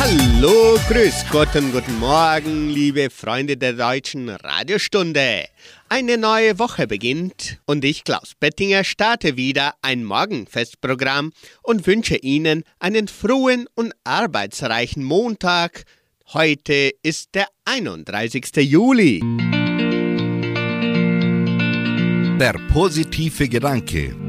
Hallo, grüß Gott und guten Morgen, liebe Freunde der deutschen Radiostunde. Eine neue Woche beginnt und ich, Klaus Bettinger, starte wieder ein Morgenfestprogramm und wünsche Ihnen einen frohen und arbeitsreichen Montag. Heute ist der 31. Juli. Der positive Gedanke.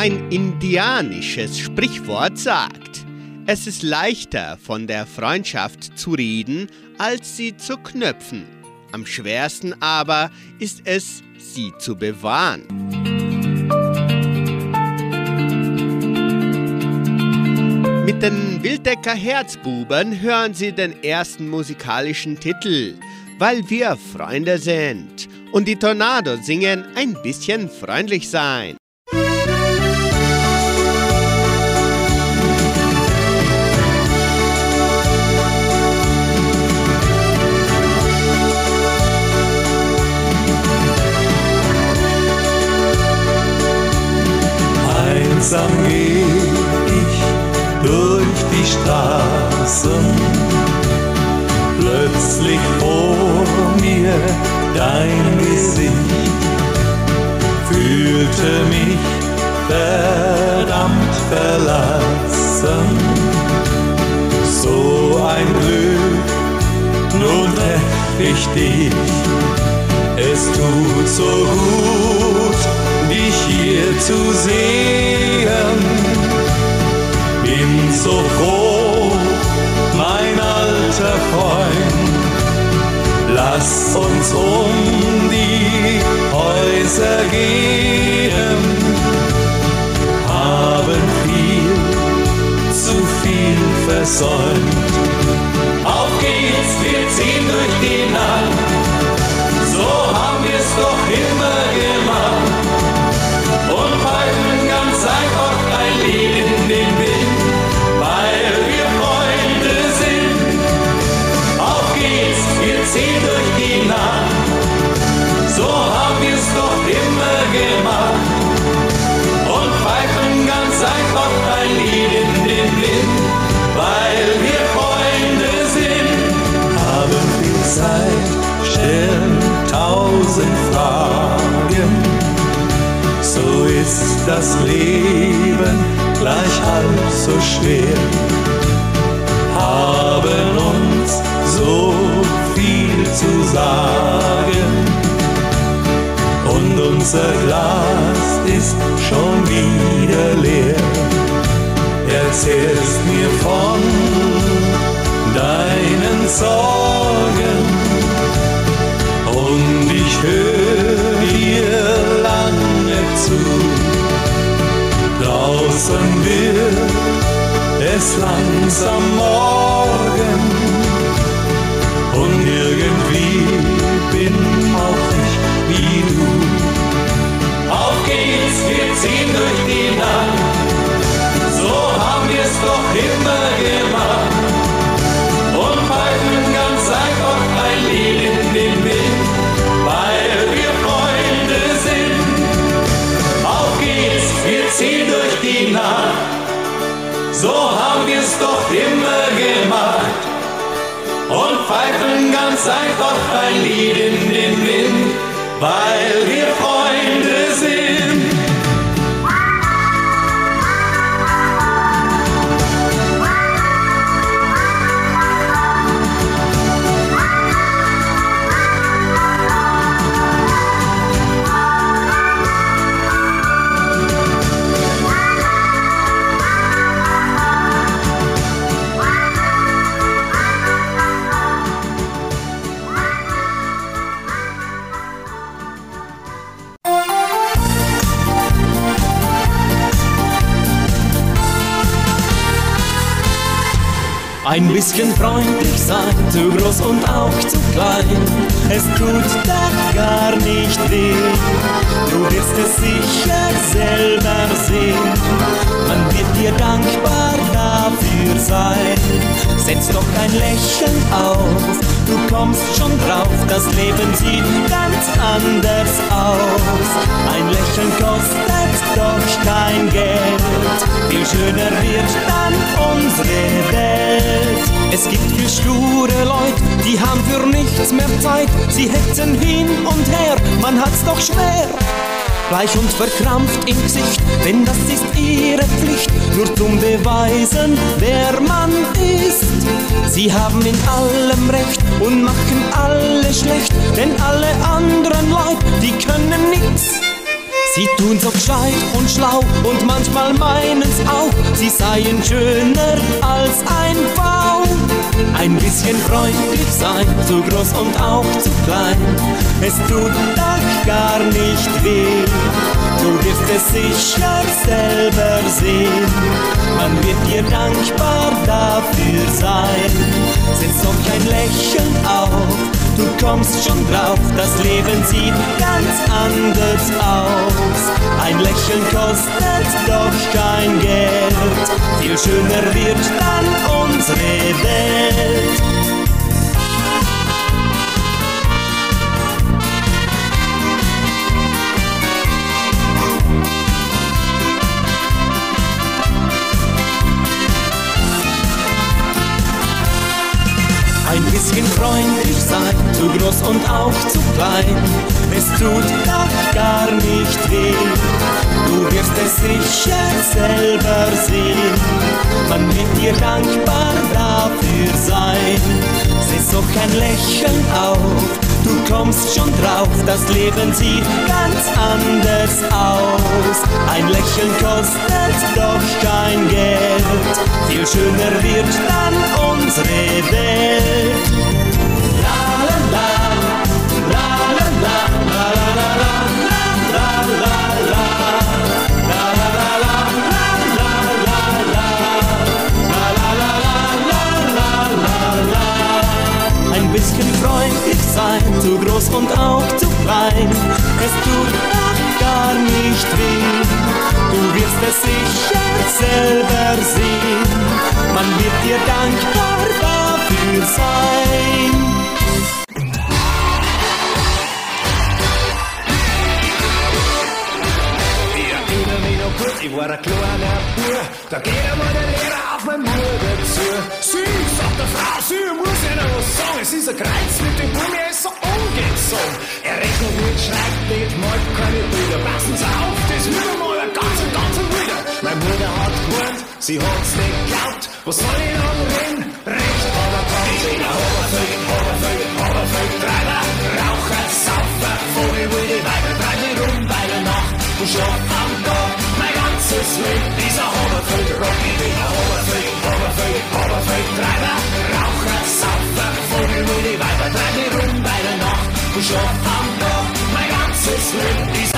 Ein indianisches Sprichwort sagt, es ist leichter von der Freundschaft zu reden, als sie zu knöpfen. Am schwersten aber ist es, sie zu bewahren. Mit den Wildecker Herzbuben hören Sie den ersten musikalischen Titel, weil wir Freunde sind. Und die Tornados singen ein bisschen freundlich sein. Einsam geh ich durch die Straßen, plötzlich vor mir dein Gesicht, fühlte mich verdammt verlassen. So ein Glück, nun treff ich dich, es tut so gut, dich hier zu sehen. Bin so froh, mein alter Freund, lass uns um die Häuser gehen, haben viel, zu viel versäumt. Auf geht's, wir ziehen durch die Nacht, so haben wir's doch immer ist das Leben gleich halb so schwer. Haben uns so viel zu sagen. Und unser Glas ist schon wieder leer. Erzählst mir von deinen Sorgen und ich höre dir zu. Draußen wird es langsam morgen und irgendwie bin ich Beweisen, wer man ist. Sie haben in allem Recht und machen alle schlecht, denn alle anderen Leute, die können nichts. Sie tun so gescheit und schlau und manchmal meinen's auch, sie seien schöner als ein V. Ein bisschen freundlich sein, zu groß und auch zu klein, es tut doch gar nicht weh. Du wirst es sicher selber sehen, man wird dir dankbar dafür sein. Setz doch ein Lächeln auf du kommst schon drauf, das Leben sieht ganz anders aus. Ein Lächeln kostet doch kein Geld, viel schöner wird dann unsere Welt. Bisschen freundlich sein, zu groß und auch zu klein. Es tut doch gar nicht weh. Du wirst es sicher selber sehen. Man wird dir dankbar dafür sein. Setz doch kein Lächeln auf. Du kommst schon drauf, das Leben sieht ganz anders aus. Ein Lächeln kostet doch kein Geld, viel schöner wird dann unsere Welt. Bisschen freundlich sein, zu groß und auch zu klein. Es tut doch gar nicht weh, du wirst es sicher selber sehen. Man wird dir dankbar dafür sein. Ich war ein kleiner Bub, da geht einmal der Lehrer auf mein Bruder zu. Sie, sagt der Frau, sie muss ja noch was sagen, es ist ein Kreuz mit dem Buben, er ist so ungezogen. Er rechnet mit, schreibt nicht, malt keine Bilder, passen Sie auf, das will er mal ein ganz, ganz wieder. Mein Bruder hat gewarnt, sie hat's nicht geglaubt, was soll ich noch reden? Recht hat er gehabt. Ich bin ein Oberfeld, Oberfeld, Treiber, Raucher, Saufer, Vogel, wilde Weiber, treibe rum bei der Nacht und schlaf am Tag ganzes Leben dieser Oberfeld, Rocky Wiener Oberfeld, Oberfeld, Oberfeld, Treiber, Raucher, Saufer, Vogel, wo die Weiber, treibe rum bei der Nacht und schlaf am Tag, mein ganzes Leben dieser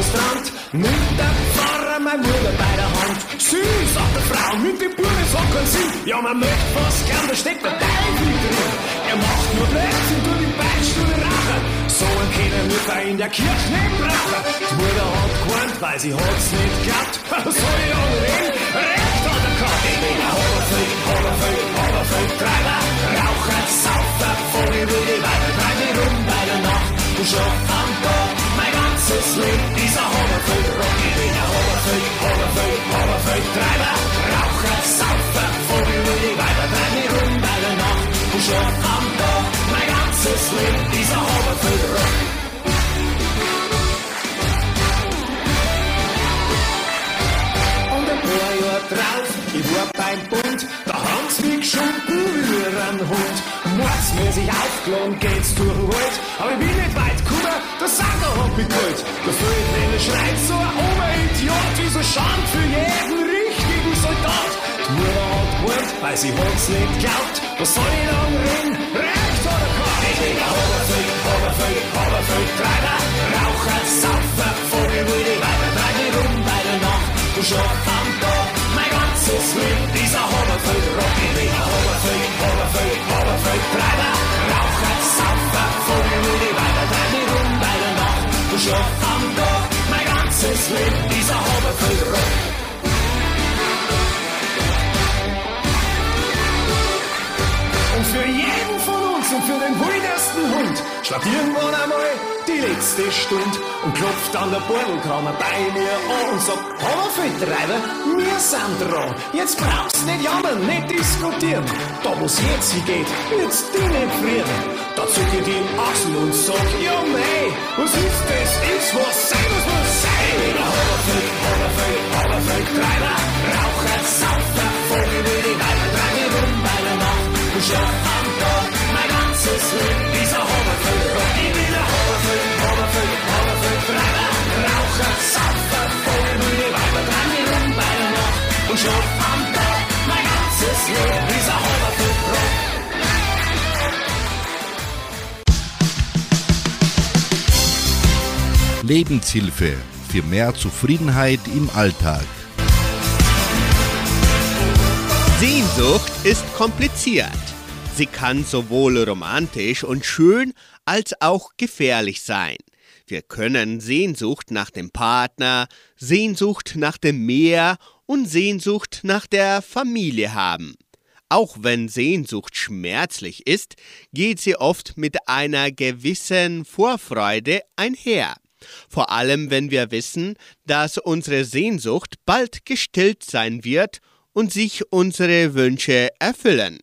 Ministrant mit der Pfarrer, mein Bruder bei der Hand. Sie, sagt die Frau, mit dem Bruder so keinen Sinn. Ja, man möchte was gern, da steckt der Teufel drin. Er macht nur Blödsinn, tut die Beichtstuhl rachen. So einen können wir in der Kirche nicht brauchen. Die Mutter hat gewarnt, weil sie hat's nicht geglaubt. Soll ich auch reden? Recht hat er gehabt. Ich bin ein Oberfeld, Oberfeld, Oberfeld, Treiber, Raucher, Saufer, Vogel, wilde Weiber, treibe rum bei der Nacht und schlaf am Tag Leben dieser Hoverfeld, Rocky Wiener Hoverfeld, Hoverfeld, Hoverfeld, Treiber, Raucher, Saufer, Vogel über die Weiber, treib mich rum bei der Nacht und schlaf am Tag, mein ganzes Leben dieser Hoverfeld, Rocky. Und ein paar Jahre drauf, ich war beim Bund, da haben's mich geschunden. Mordsmäßig aufgeladen geht's durch den Wald, aber ich bin nicht weit gekommen, der Sander hat mich geholt. Der Feldwelle schreit so ein Oberidiot, wie so Schand für jeden richtigen Soldat. Die Mutter hat geholt, weil sie hat's nicht glaubt. Was soll ich dann reden? Recht oder gehabt? Ich bin ein Oberfeld, Oberfeld, Oberfeld, Treiber, Raucher, Saufer, Vogel, wilde Weiber, treibe rum bei der Nacht. Du schlaf am Tag, es mit dieser Hoverfeld, Rockabilly, Hoverfeld, Hoverfeld, Hoverfeld, Treiber, Raucher, Saufer, Vogelmühle, weiter deine rum bei der Nacht, du Schloch am Dorf, mein ganzes Leben, dieser Hoverfeld, Rock. Und für jeden von uns und für den wildesten Hund schlagt irgendwann einmal die letzte Stunde und klopft an der Bordelkammer bei mir an und sagt, Hammerfeldtreiber, wir sind dran. Jetzt brauchst nicht jammern, nicht diskutieren. Da wo's jetzt hingeht, wird's die nicht frieren. Da zuck ich die Achsel und sag, ja mei, was ist das? Ist was sein, was muss sein. Hammerfeld, Hammerfeld, Hammerfeldtreiber, Raucher, Saufer, Vogel, wie die Weiber, drei rum bei der Nacht und schlaf am Tag mein ganzes Leben. Dieser und schlaf am Tag mein ganzes Leben. Dieser Hammerfeld, Lebenshilfe für mehr Zufriedenheit im Alltag. Sehnsucht ist kompliziert. Sie kann sowohl romantisch und schön als auch gefährlich sein. Wir können Sehnsucht nach dem Partner, Sehnsucht nach dem Meer und Sehnsucht nach der Familie haben. Auch wenn Sehnsucht schmerzlich ist, geht sie oft mit einer gewissen Vorfreude einher. Vor allem, wenn wir wissen, dass unsere Sehnsucht bald gestillt sein wird und sich unsere Wünsche erfüllen.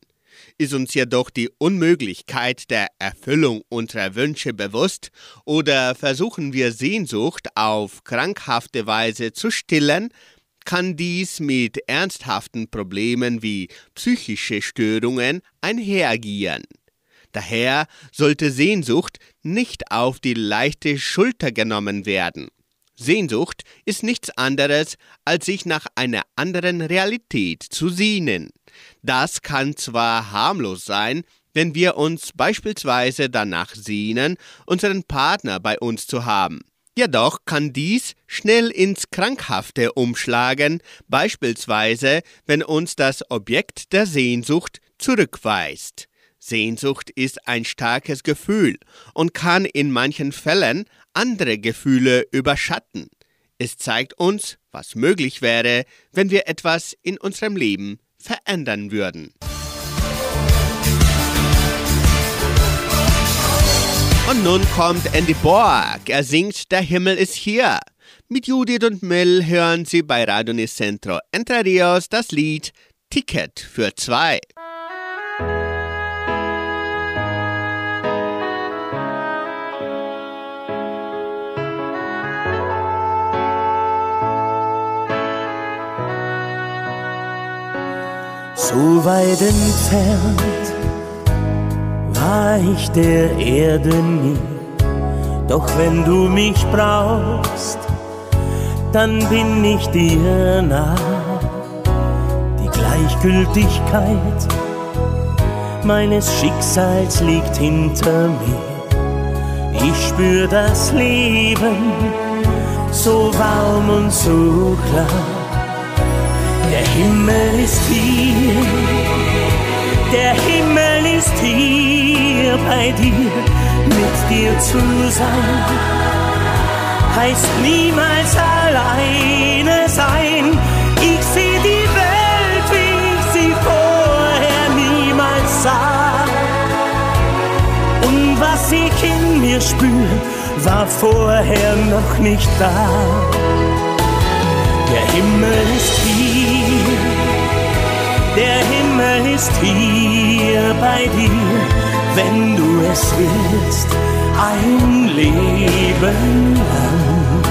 Ist uns jedoch die Unmöglichkeit der Erfüllung unserer Wünsche bewusst oder versuchen wir Sehnsucht auf krankhafte Weise zu stillen, kann dies mit ernsthaften Problemen wie psychische Störungen einhergehen. Daher sollte Sehnsucht nicht auf die leichte Schulter genommen werden. Sehnsucht ist nichts anderes, als sich nach einer anderen Realität zu sehnen. Das kann zwar harmlos sein, wenn wir uns beispielsweise danach sehnen, unseren Partner bei uns zu haben. Jedoch kann dies schnell ins Krankhafte umschlagen, beispielsweise wenn uns das Objekt der Sehnsucht zurückweist. Sehnsucht ist ein starkes Gefühl und kann in manchen Fällen andere Gefühle überschatten. Es zeigt uns, was möglich wäre, wenn wir etwas in unserem Leben verändern würden. Und nun kommt Andy Borg. Er singt Der Himmel ist hier. Mit Judith und Mill hören Sie bei Radio Nicentro Entre Rios das Lied Ticket für zwei. So weit entfernt war ich der Erde nie. Doch wenn du mich brauchst, dann bin ich dir nah. Die Gleichgültigkeit meines Schicksals liegt hinter mir. Ich spür das Leben so warm und so klar. Der Himmel ist hier, der Himmel ist hier bei dir, mit dir zu sein. Heißt niemals alleine sein. Ich seh die Welt, wie ich sie vorher niemals sah. Und was ich in mir spür, war vorher noch nicht da. Der Himmel ist hier, ist hier bei dir, wenn du es willst, ein Leben lang.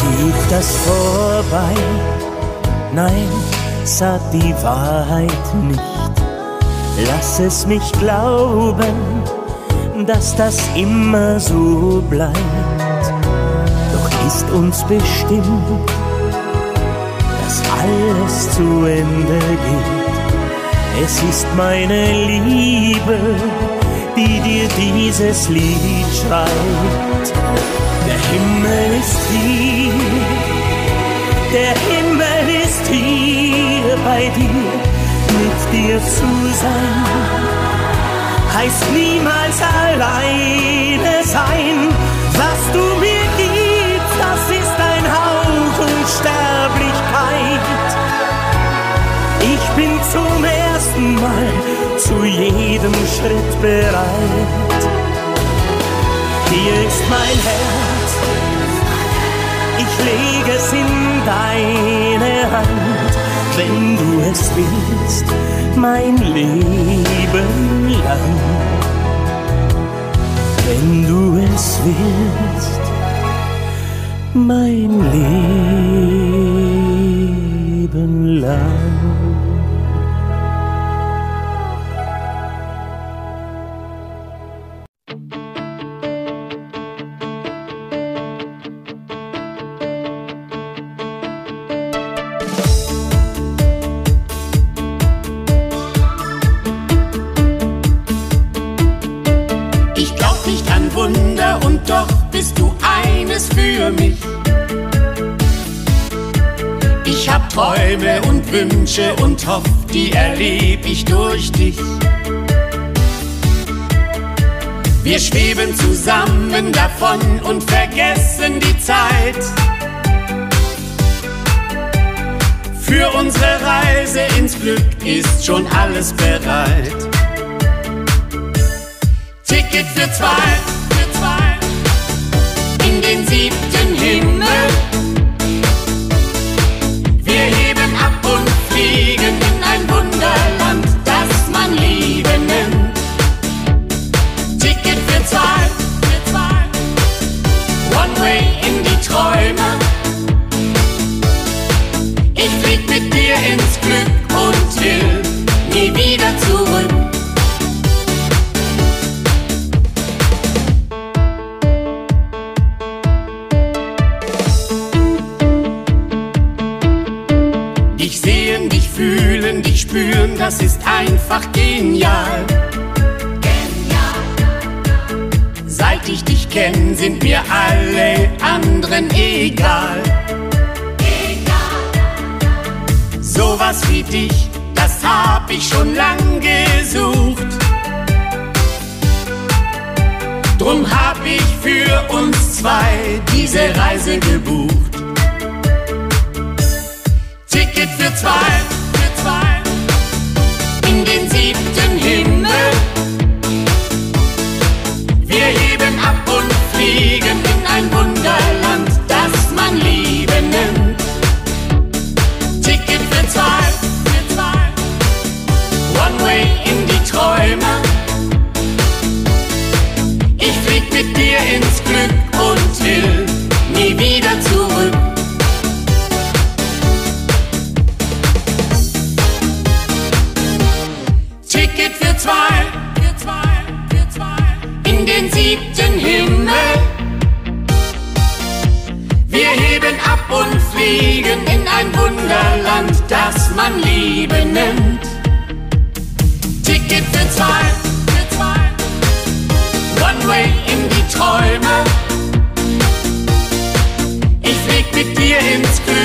Geht das vorbei? Nein, sagt die Wahrheit nicht. Lass es mich glauben, dass das immer so bleibt. Ist uns bestimmt, dass alles zu Ende geht. Es ist meine Liebe, die dir dieses Lied schreibt. Der Himmel ist hier, der Himmel ist hier bei dir mit dir zu sein, heißt niemals alleine sein. Was du mir Unsterblichkeit. Ich bin zum ersten Mal zu jedem Schritt bereit. Hier ist mein Herz, ich lege es in deine Hand, wenn du es willst, mein Leben lang. Wenn du es willst mein Leben lang. Die erleb ich durch dich. Wir schweben zusammen davon und vergessen die Zeit. Für unsere Reise ins Glück ist schon alles bereit. Ticket für zwei, dich, das hab ich schon lang gesucht. Drum hab ich für uns zwei diese Reise gebucht. Ticket für zwei siebten Himmel. Wir heben ab und fliegen in ein Wunderland, Himmel. Wir heben ab und fliegen in ein Wunderland, das man Liebe nennt. Ticket für zwei, für zwei. One way in die Träume. Ich flieg mit dir ins Glück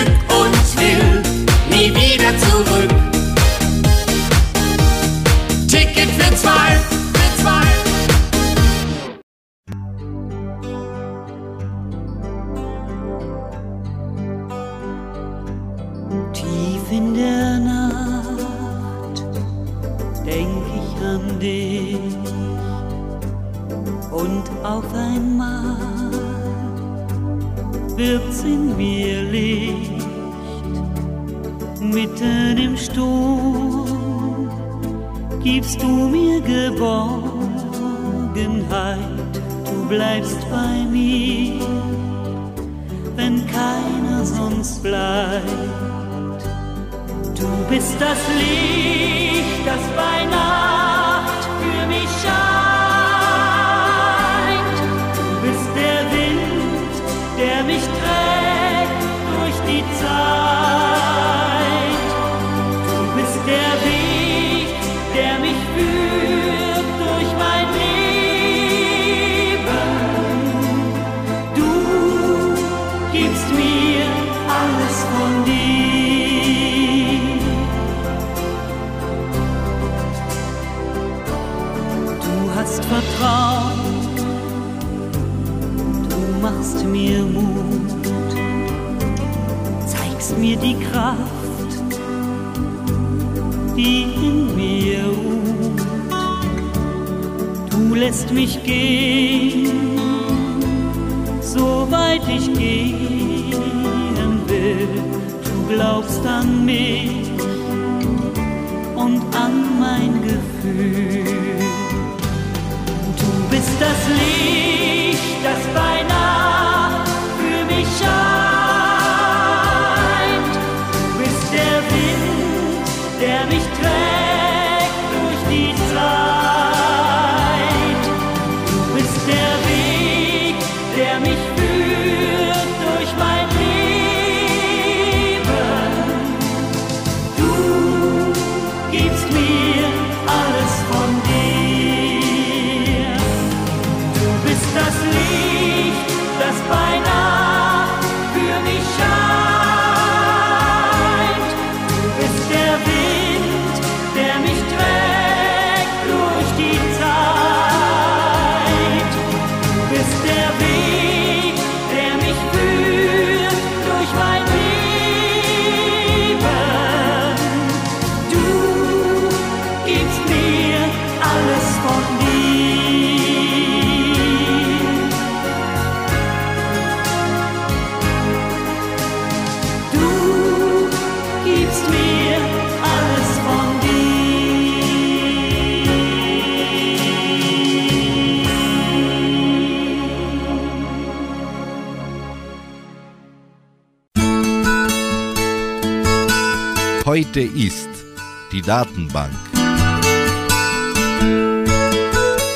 auf einmal wird's in mir Licht, mitten im Sturm gibst du mir Geborgenheit, du bleibst bei mir, wenn keiner sonst bleibt. Du bist das Licht, das bei Nacht für mich scheint. die in mir ruht. Du lässt mich gehen, so weit ich gehen will. Du glaubst an mich und an mein Gefühl. Du bist das Leben. Heute ist die Datenbank.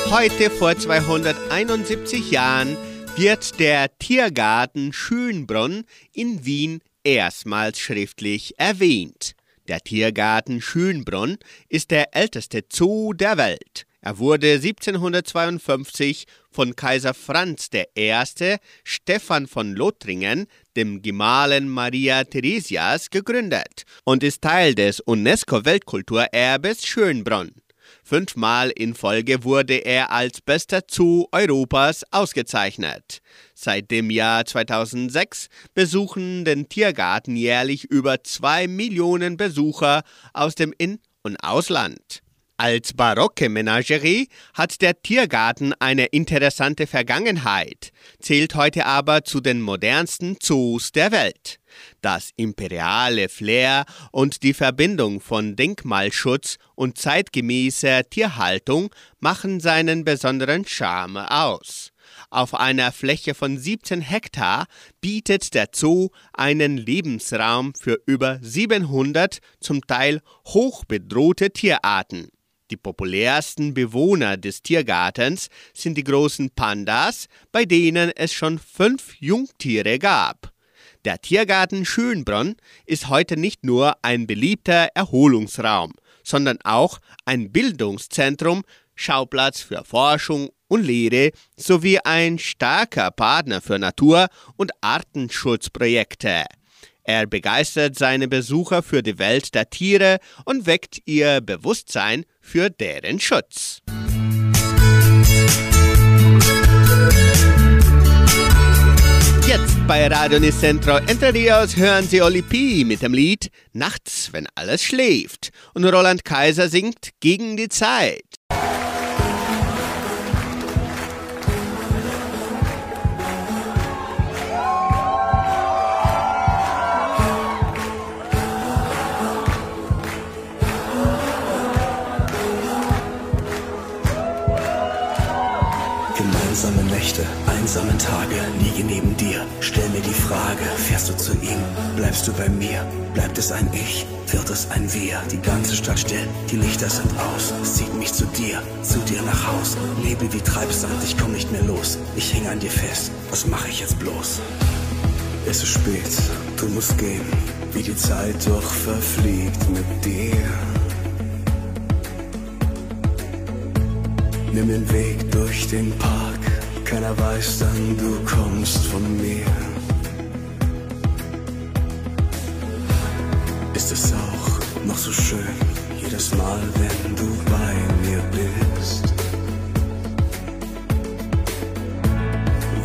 Heute vor 271 Jahren wird der Tiergarten Schönbrunn in Wien erstmals schriftlich erwähnt. Der Tiergarten Schönbrunn ist der älteste Zoo der Welt. Er wurde 1752 von Kaiser Franz I. Stephan von Lothringen, dem Gemahlen Maria Theresias, gegründet und ist Teil des UNESCO-Weltkulturerbes Schönbrunn. Fünfmal in Folge wurde er als bester Zoo Europas ausgezeichnet. Seit dem Jahr 2006 besuchen den Tiergarten jährlich über zwei Millionen Besucher aus dem In- und Ausland. Als barocke Menagerie hat der Tiergarten eine interessante Vergangenheit, zählt heute aber zu den modernsten Zoos der Welt. Das imperiale Flair und die Verbindung von Denkmalschutz und zeitgemäßer Tierhaltung machen seinen besonderen Charme aus. Auf einer Fläche von 17 Hektar bietet der Zoo einen Lebensraum für über 700 zum Teil hochbedrohte Tierarten. Die populärsten Bewohner des Tiergartens sind die großen Pandas, bei denen es schon fünf Jungtiere gab. Der Tiergarten Schönbrunn ist heute nicht nur ein beliebter Erholungsraum, sondern auch ein Bildungszentrum, Schauplatz für Forschung und Lehre sowie ein starker Partner für Natur- und Artenschutzprojekte. Er begeistert seine Besucher für die Welt der Tiere und weckt ihr Bewusstsein für deren Schutz. Jetzt bei Radio Nicentro Entre Rios hören Sie Oli P. mit dem Lied Nachts, wenn alles schläft. Und Roland Kaiser singt Gegen die Zeit. Tage, liege neben dir. Stell mir die Frage, fährst du zu ihm? Bleibst du bei mir? Bleibt es ein Ich? Wird es ein Wir? Die ganze Stadt still, die Lichter sind aus. Es zieht mich zu dir, zu dir nach Haus. Lebe wie Treibsand, ich komm nicht mehr los. Ich häng an dir fest, was mache ich jetzt bloß? Es ist spät, du musst gehen, wie die Zeit doch verfliegt mit dir. Nimm den Weg durch den Park, keiner weiß dann, du kommst von mir. Ist es auch noch so schön, jedes Mal, wenn du bei mir bist.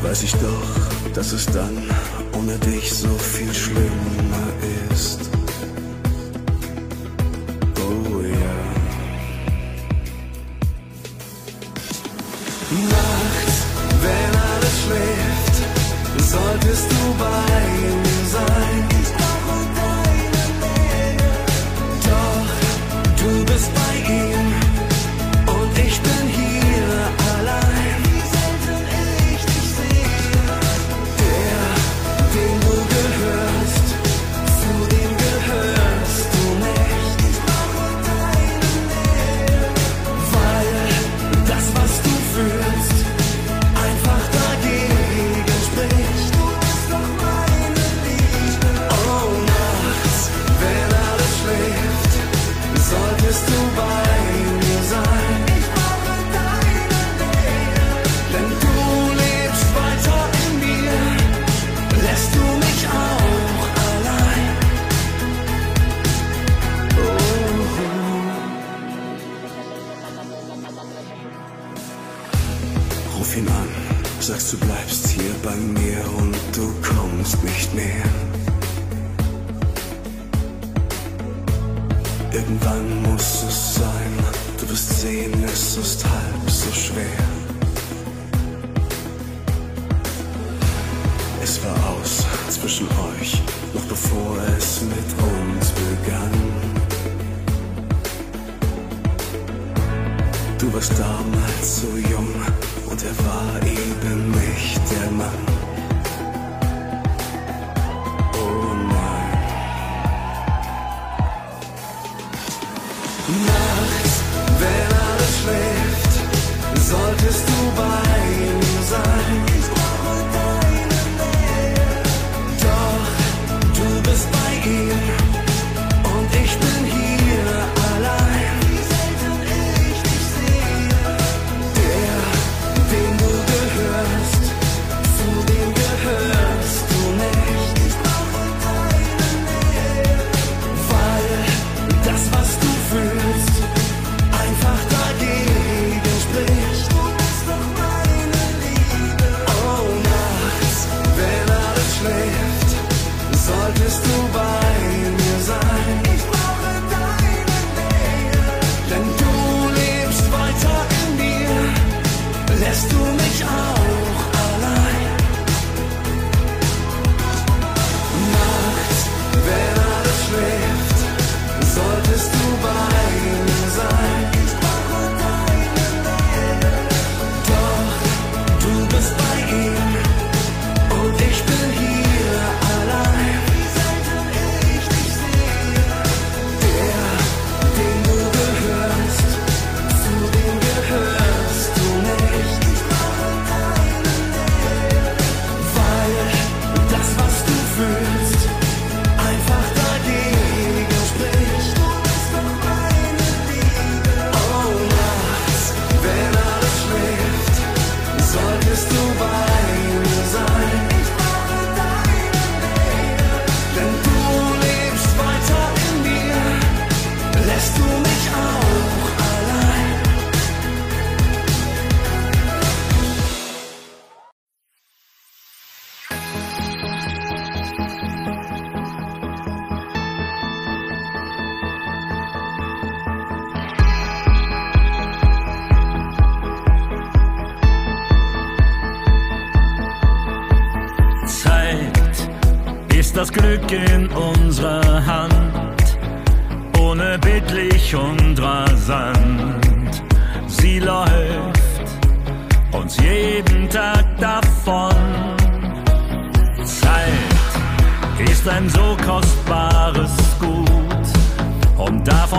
Weiß ich doch, dass es dann ohne dich so viel schlimmer ist. solltest du bei ihm sein. Ich brauche deine Nähe. Doch, du bist bei ihm.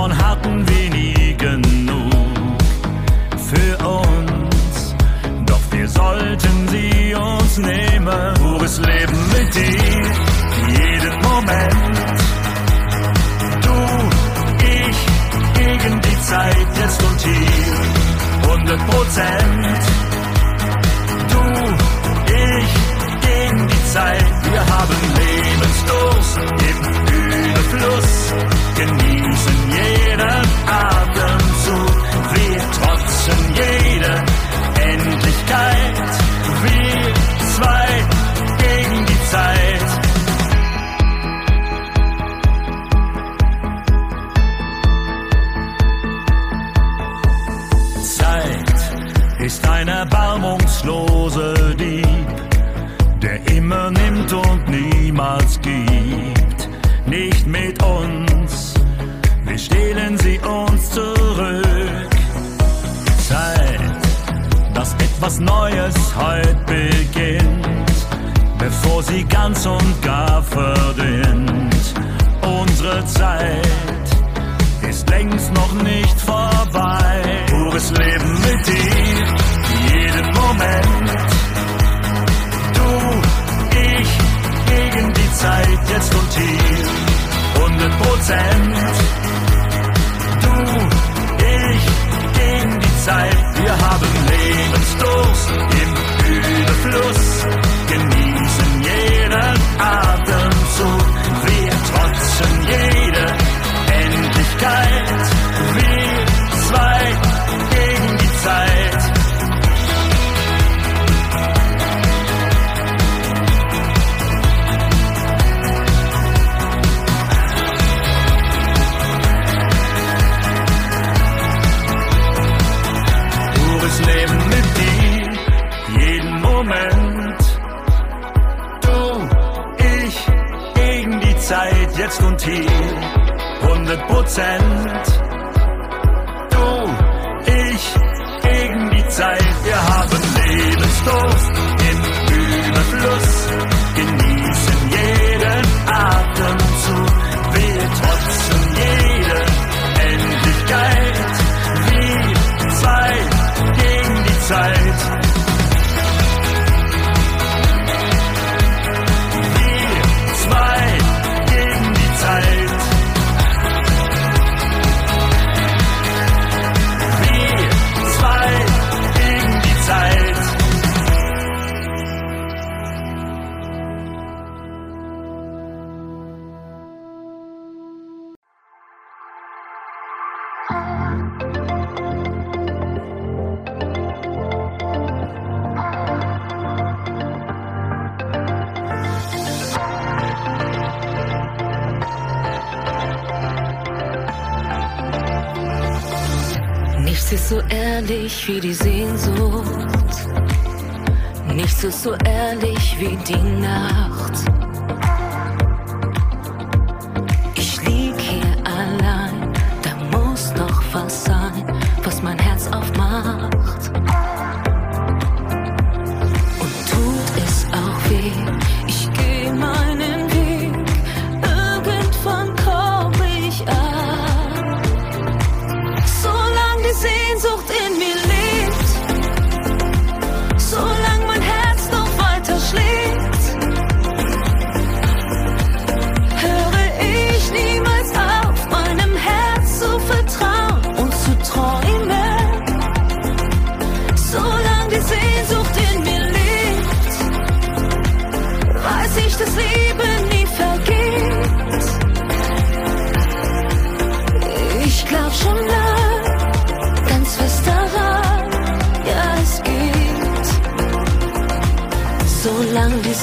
davon hatten wir nie genug für uns. Doch wir sollten sie uns nehmen. Pures Leben mit dir, jeden Moment. Du, ich, gegen die Zeit jetzt und hier, 100 Prozent. Du, ich, gegen die Zeit, wir haben Lebensdurst im Fluss, genießen jeden Atemzug. Wir trotzen jede Endlichkeit. Wir zwei gegen die Zeit. Zeit ist ein erbarmungsloser Dieb, der immer nimmt und niemals gibt. sie uns zurück. Zeit, dass etwas Neues heute beginnt, bevor sie ganz und gar verdient. Unsere Zeit ist längst noch nicht vorbei. Pures Leben mit dir, jeden Moment. Du, ich, gegen die Zeit jetzt und hier. 100 Prozent. Zeit. Wir haben Lebensdurst im Überfluss, genießen jeden Atemzug. Wir trotzen jede Endlichkeit.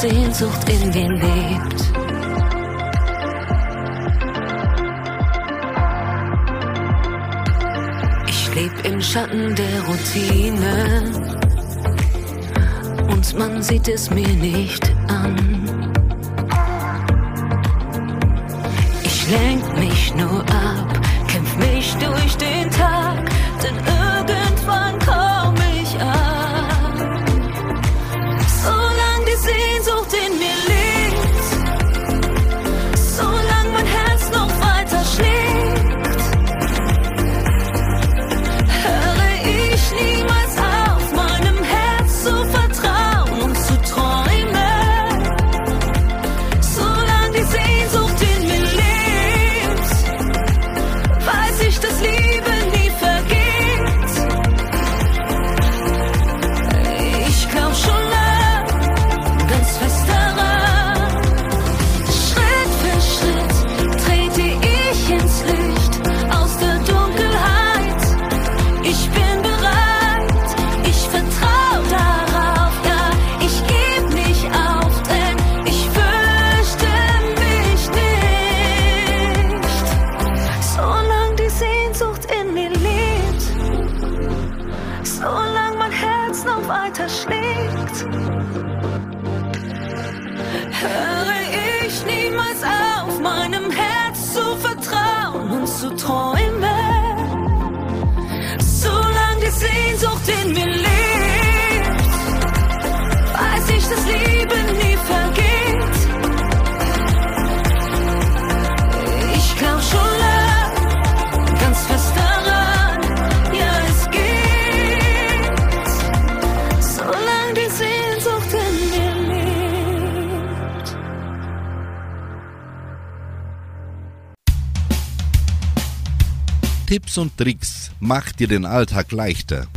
Sehnsucht in mir lebt. Ich lebe im Schatten der Routine und man sieht es mir nicht an. Tipps und Tricks macht dir den Alltag leichter.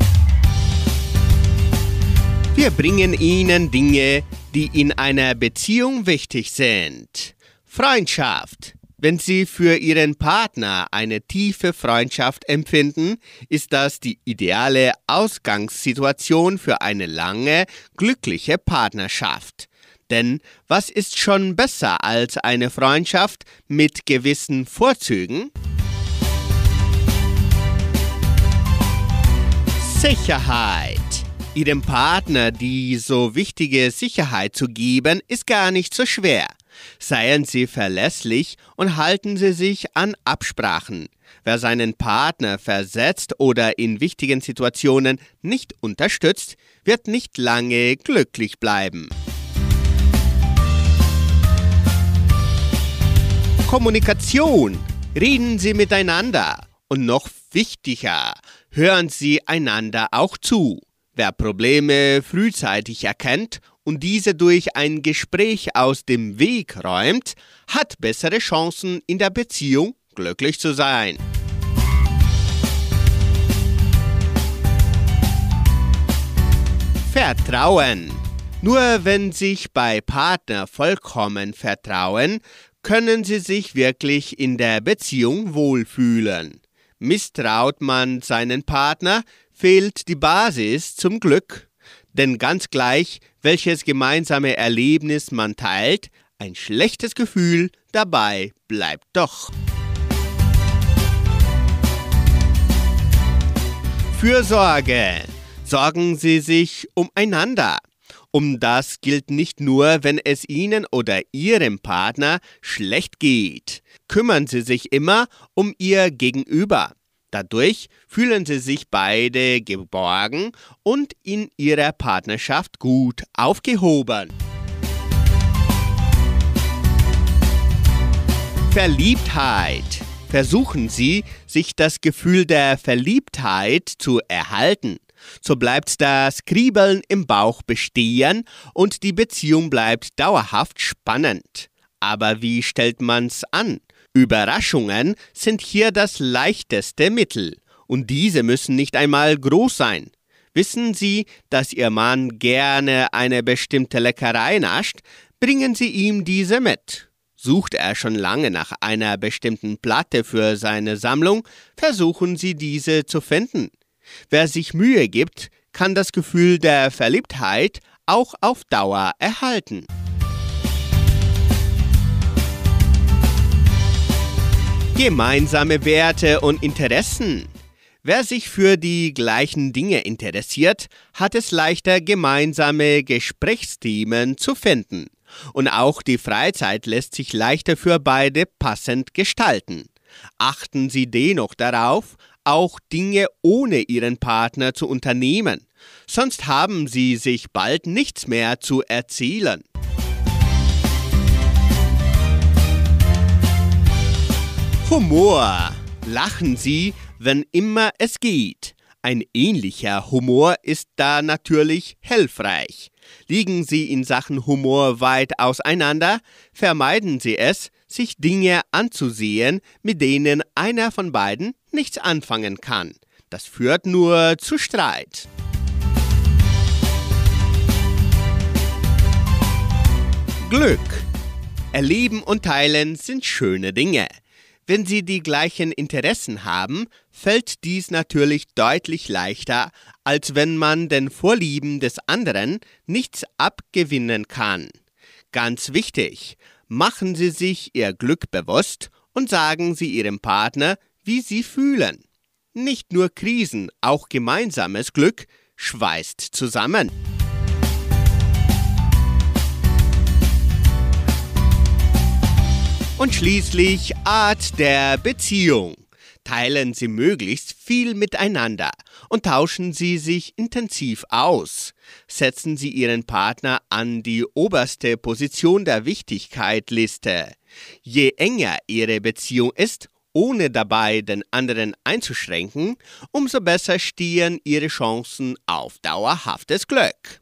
Wir bringen Ihnen Dinge, die in einer Beziehung wichtig sind. Freundschaft. Wenn Sie für Ihren Partner eine tiefe Freundschaft empfinden, ist das die ideale Ausgangssituation für eine lange, glückliche Partnerschaft. Denn was ist schon besser als eine Freundschaft mit gewissen Vorzügen? Sicherheit. Ihrem Partner die so wichtige Sicherheit zu geben, ist gar nicht so schwer. Seien Sie verlässlich und halten Sie sich an Absprachen. Wer seinen Partner versetzt oder in wichtigen Situationen nicht unterstützt, wird nicht lange glücklich bleiben. Kommunikation. Reden Sie miteinander. Und noch wichtiger, hören Sie einander auch zu. Wer Probleme frühzeitig erkennt und diese durch ein Gespräch aus dem Weg räumt, hat bessere Chancen in der Beziehung glücklich zu sein. Vertrauen. Nur wenn sich bei Partner vollkommen vertrauen, können sie sich wirklich in der Beziehung wohlfühlen. Misstraut man seinen Partner, fehlt die Basis zum Glück. Denn ganz gleich, welches gemeinsame Erlebnis man teilt, ein schlechtes Gefühl dabei bleibt doch. Fürsorge. Sorgen Sie sich umeinander. Um das gilt nicht nur, wenn es Ihnen oder Ihrem Partner schlecht geht. Kümmern Sie sich immer um Ihr Gegenüber. Dadurch fühlen sie sich beide geborgen und in ihrer Partnerschaft gut aufgehoben. Verliebtheit. Versuchen Sie, sich das Gefühl der Verliebtheit zu erhalten. So bleibt das Kriebeln im Bauch bestehen und die Beziehung bleibt dauerhaft spannend. Aber wie stellt man's an? Überraschungen sind hier das leichteste Mittel, und diese müssen nicht einmal groß sein. Wissen Sie, dass Ihr Mann gerne eine bestimmte Leckerei nascht, bringen Sie ihm diese mit. Sucht er schon lange nach einer bestimmten Platte für seine Sammlung, versuchen Sie diese zu finden. Wer sich Mühe gibt, kann das Gefühl der Verliebtheit auch auf Dauer erhalten. Gemeinsame Werte und Interessen. Wer sich für die gleichen Dinge interessiert, hat es leichter, gemeinsame Gesprächsthemen zu finden. Und auch die Freizeit lässt sich leichter für beide passend gestalten. Achten Sie dennoch darauf, auch Dinge ohne Ihren Partner zu unternehmen, sonst haben Sie sich bald nichts mehr zu erzählen. Humor. Lachen Sie, wenn immer es geht. Ein ähnlicher Humor ist da natürlich hilfreich. Liegen Sie in Sachen Humor weit auseinander, vermeiden Sie es, sich Dinge anzusehen, mit denen einer von beiden nichts anfangen kann. Das führt nur zu Streit. Glück. Erleben und teilen sind schöne Dinge. Wenn Sie die gleichen Interessen haben, fällt dies natürlich deutlich leichter, als wenn man den Vorlieben des anderen nichts abgewinnen kann. Ganz wichtig, machen Sie sich Ihr Glück bewusst und sagen Sie Ihrem Partner, wie Sie fühlen. Nicht nur Krisen, auch gemeinsames Glück schweißt zusammen. Und schließlich Art der Beziehung. Teilen Sie möglichst viel miteinander und tauschen Sie sich intensiv aus. Setzen Sie Ihren Partner an die oberste Position der Wichtigkeitliste. Je enger Ihre Beziehung ist, ohne dabei den anderen einzuschränken, umso besser stehen ihre Chancen auf dauerhaftes Glück.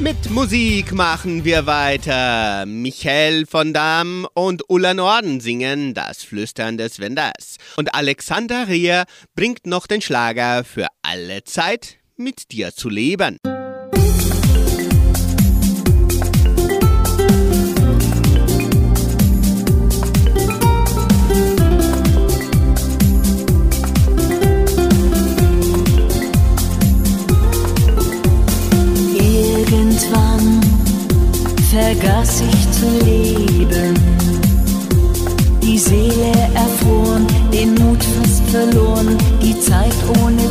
Mit Musik machen wir weiter. Michael von Dam und Ulla Norden singen das Flüstern des Wenders. Und Alexander Rier bringt noch den Schlager für alle Zeit mit dir zu leben. vergaß ich zu leben. Die Seele erfroren, den Mut fast verloren, die Zeit ohne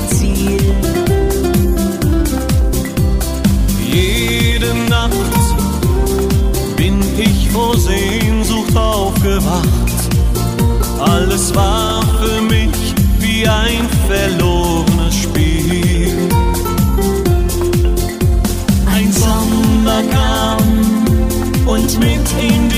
und mit ihm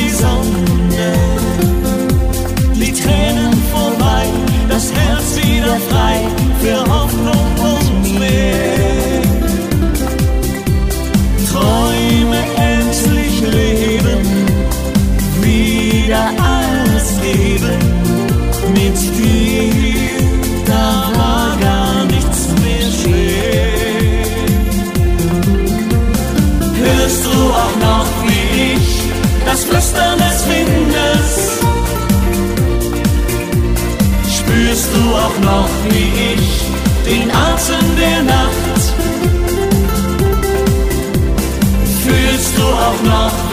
wie ich den Atem der Nacht. Fühlst du auch noch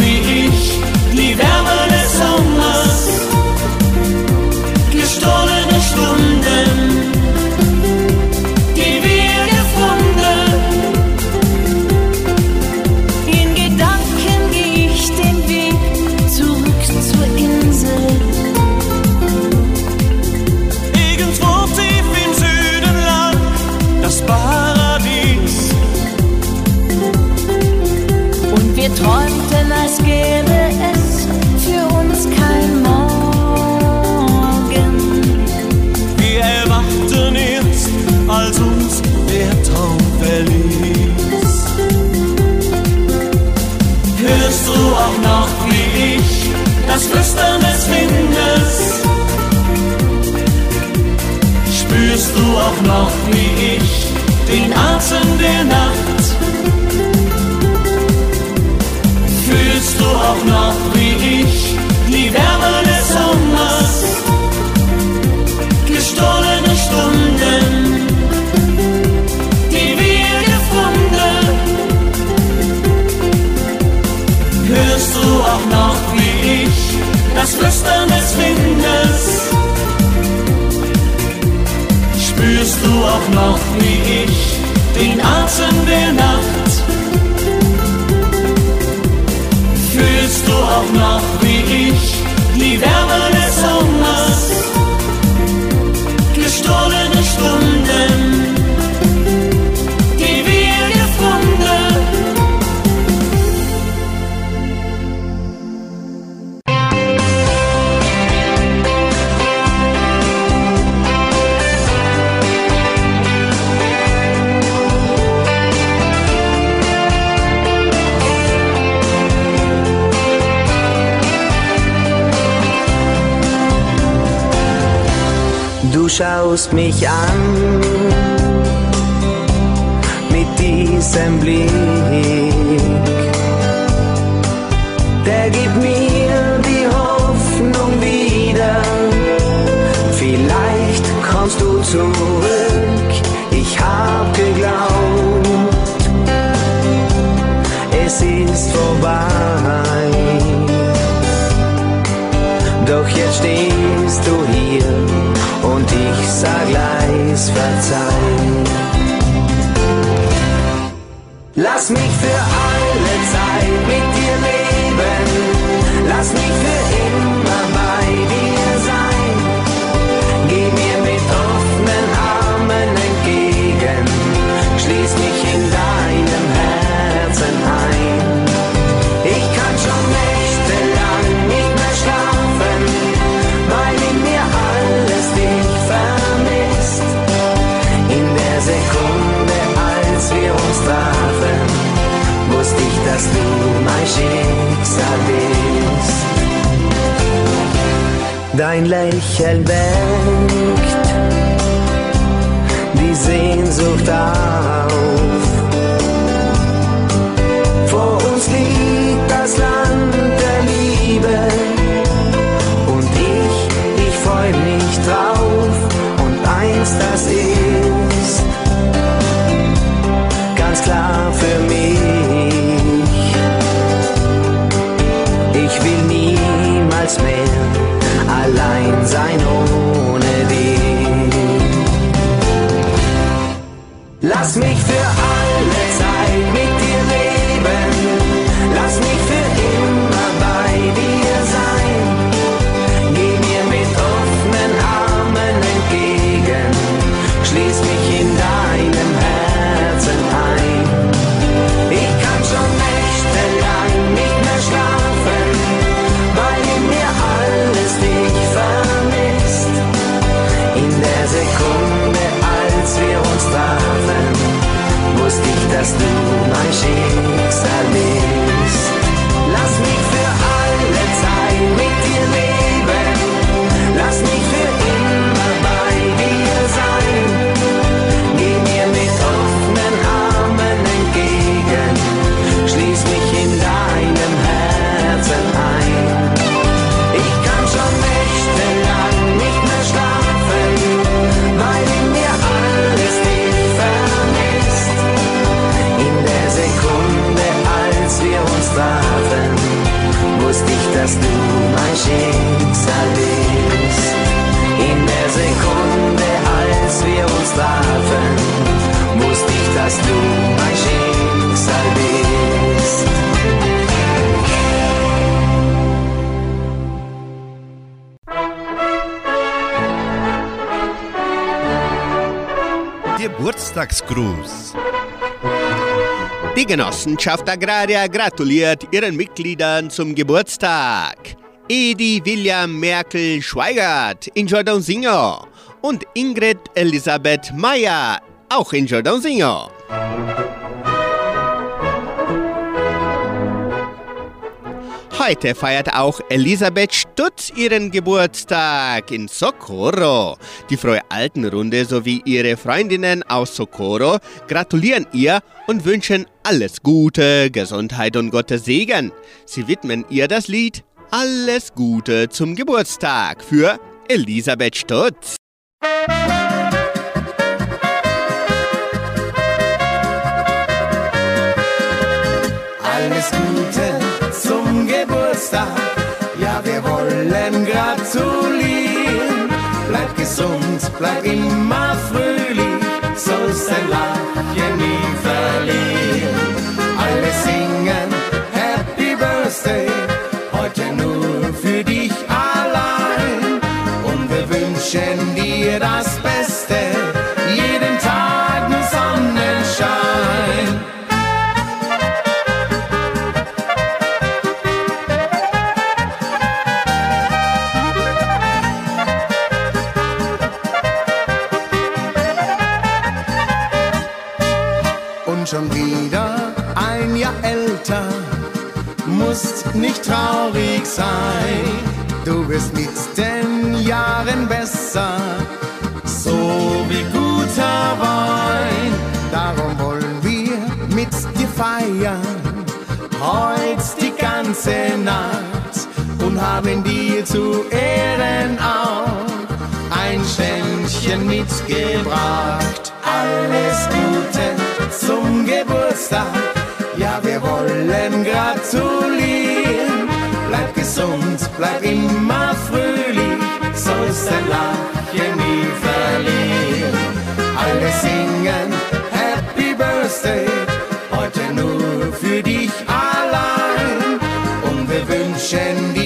kennst du auch noch wie ich den Atem der Nacht. Fühlst du auch noch wie ich die Wärme des Sommers? Gestohlene Stunden, die wir gefunden. Hörst du auch noch wie ich das Flüstern des Windes? du auch noch wie ich den Atem der Nacht. Fühlst du auch noch wie ich die Wärme des schaust mich an mit diesem Blick. time Dein Lächeln weckt die Sehnsucht auf. Geburtstagsgruß. Die Genossenschaft Agraria gratuliert ihren Mitgliedern zum Geburtstag. Edi William Merkel Schweigert in Jordãozinho und Ingrid Elisabeth Meyer auch in Jordãozinho. Heute feiert auch Elisabeth Stutz ihren Geburtstag in Socorro. Die Freie Altenrunde sowie ihre Freundinnen aus Socorro gratulieren ihr und wünschen alles Gute, Gesundheit und Gottes Segen. Sie widmen ihr das Lied Alles Gute zum Geburtstag für Elisabeth Stutz. Alles Gute gesund, bleib immer fröhlich. Sollst dein Lachen nie verlieren. Alle singen Happy Birthday. Musst nicht traurig sein, du wirst mit den Jahren besser, so wie guter Wein. Darum wollen wir mit dir feiern, heut die ganze Nacht und haben dir zu Ehren auch ein Ständchen mitgebracht. Alles Gute zum Geburtstag. Ja, wir wollen gratulieren. Bleib gesund, bleib immer fröhlich, sollst dein Lachen nie verlieren. Alle singen Happy Birthday, heute nur für dich allein. Und wir wünschen dir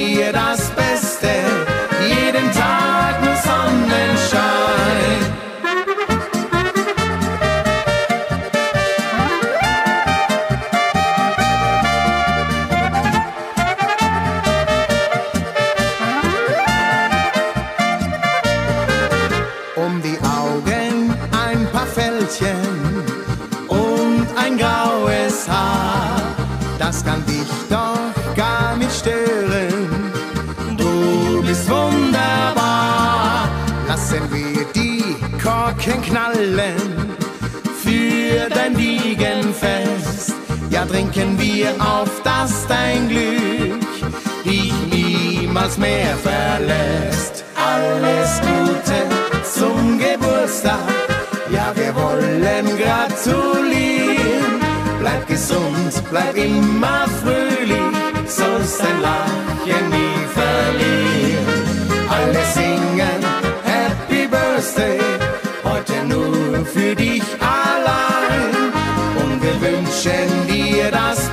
Trinken wir auf, das dein Glück dich niemals mehr verlässt. Alles Gute zum Geburtstag, ja wir wollen gratulieren. Bleib gesund, bleib immer fröhlich, sollst dein Lachen nie verlieren. Alle singen Happy Birthday, heute nur für dich wünschen dir das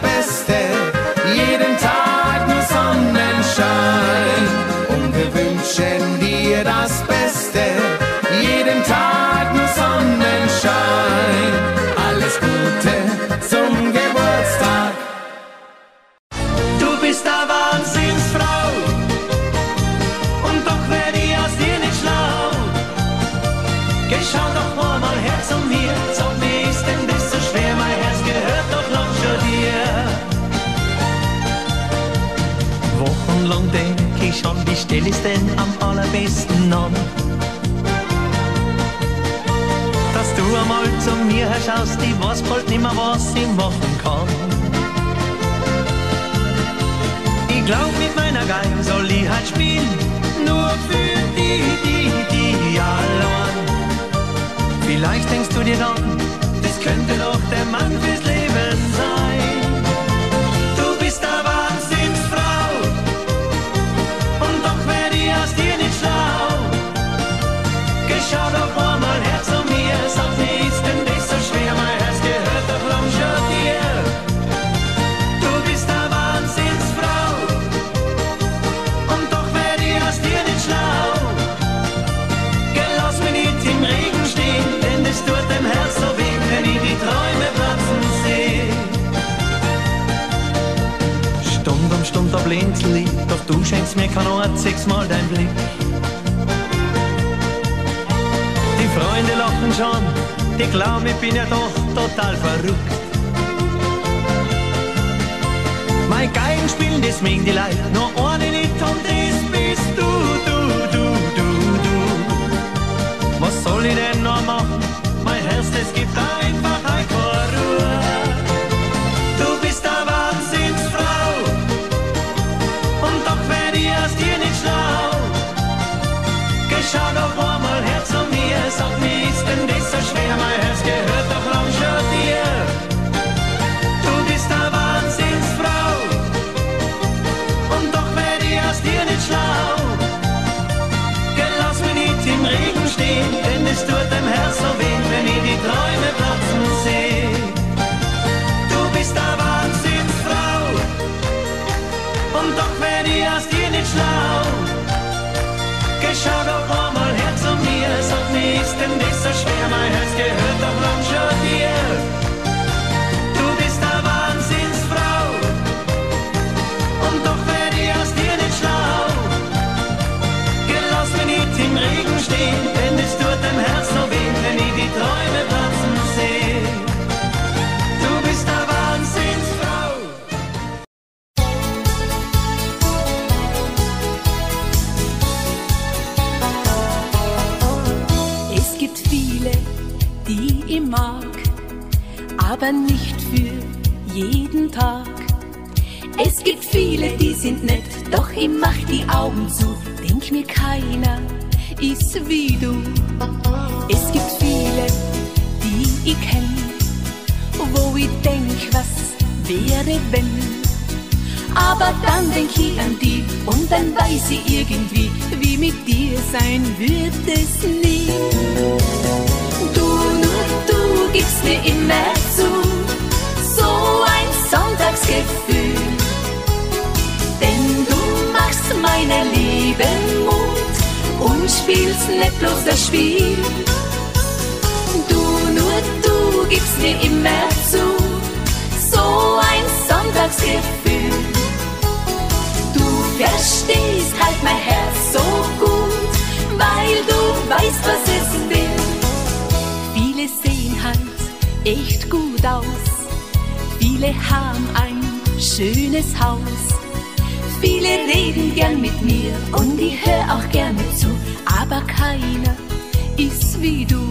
sein wird es nie. Du, nur du gibst mir immer zu, so ein Sonntagsgefühl. Denn du machst meiner Liebe Mut und spielst nicht bloß das Spiel. Du, nur du gibst mir immer zu, so ein Sonntagsgefühl. Du verstehst halt mein Herz so gut weil du weißt, was es will. Viele sehen halt echt gut aus, viele haben ein schönes Haus. Viele reden gern mit mir und ich höre auch gerne zu, aber keiner ist wie du.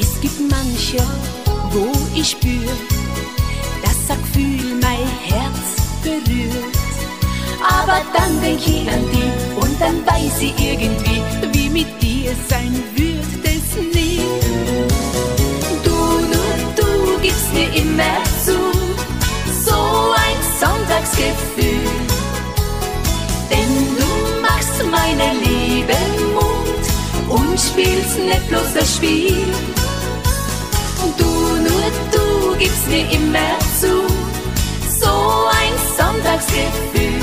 Es gibt manche, wo ich spüre, dass das Gefühl mein Herz berührt. Aber dann denke ich an dich dann weiß ich irgendwie, wie mit dir sein wird es nie. Du, nur du gibst mir immer zu, so ein Sonntagsgefühl. Denn du machst meine Liebe Mut und spielst nicht bloß das Spiel. Du, nur du gibst mir immer zu, so ein Sonntagsgefühl.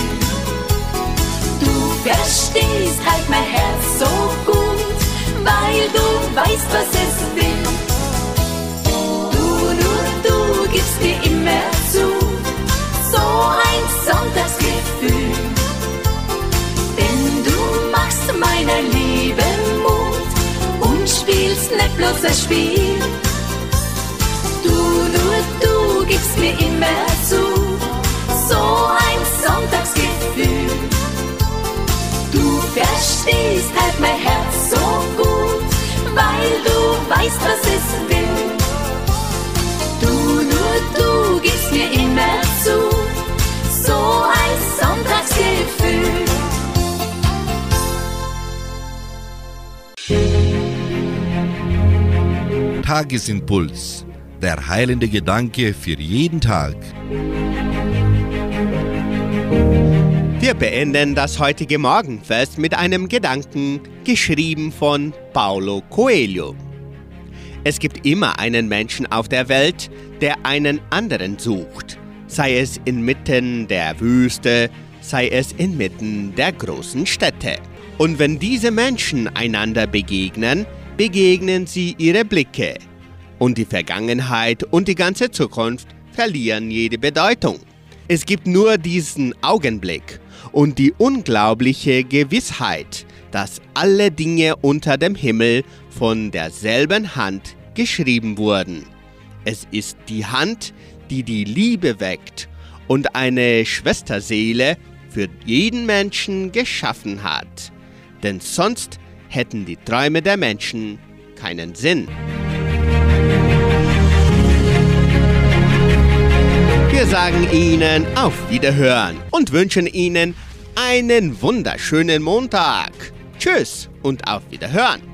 Verstehst halt mein Herz so gut, weil du weißt, was es will. Du, nur du gibst mir immer zu, so ein Sonntagsgefühl. Denn du machst meiner Liebe Mut und spielst nicht bloß das Spiel. Du, nur du gibst mir immer zu, so Tagesimpuls. Der heilende Gedanke für jeden Tag. Wir beenden das heutige Morgenfest mit einem Gedanken, geschrieben von Paulo Coelho. Es gibt immer einen Menschen auf der Welt, der einen anderen sucht, sei es inmitten der Wüste, sei es inmitten der großen Städte. Und wenn diese Menschen einander begegnen, begegnen sie ihre Blicke. Und die Vergangenheit und die ganze Zukunft verlieren jede Bedeutung. Es gibt nur diesen Augenblick und die unglaubliche Gewissheit, dass alle Dinge unter dem Himmel von derselben Hand geschrieben wurden. Es ist die Hand, die die Liebe weckt und eine Schwesterseele für jeden Menschen geschaffen hat. Denn sonst hätten die Träume der Menschen keinen Sinn. Wir sagen Ihnen auf Wiederhören und wünschen Ihnen einen wunderschönen Montag. Tschüss und auf Wiederhören.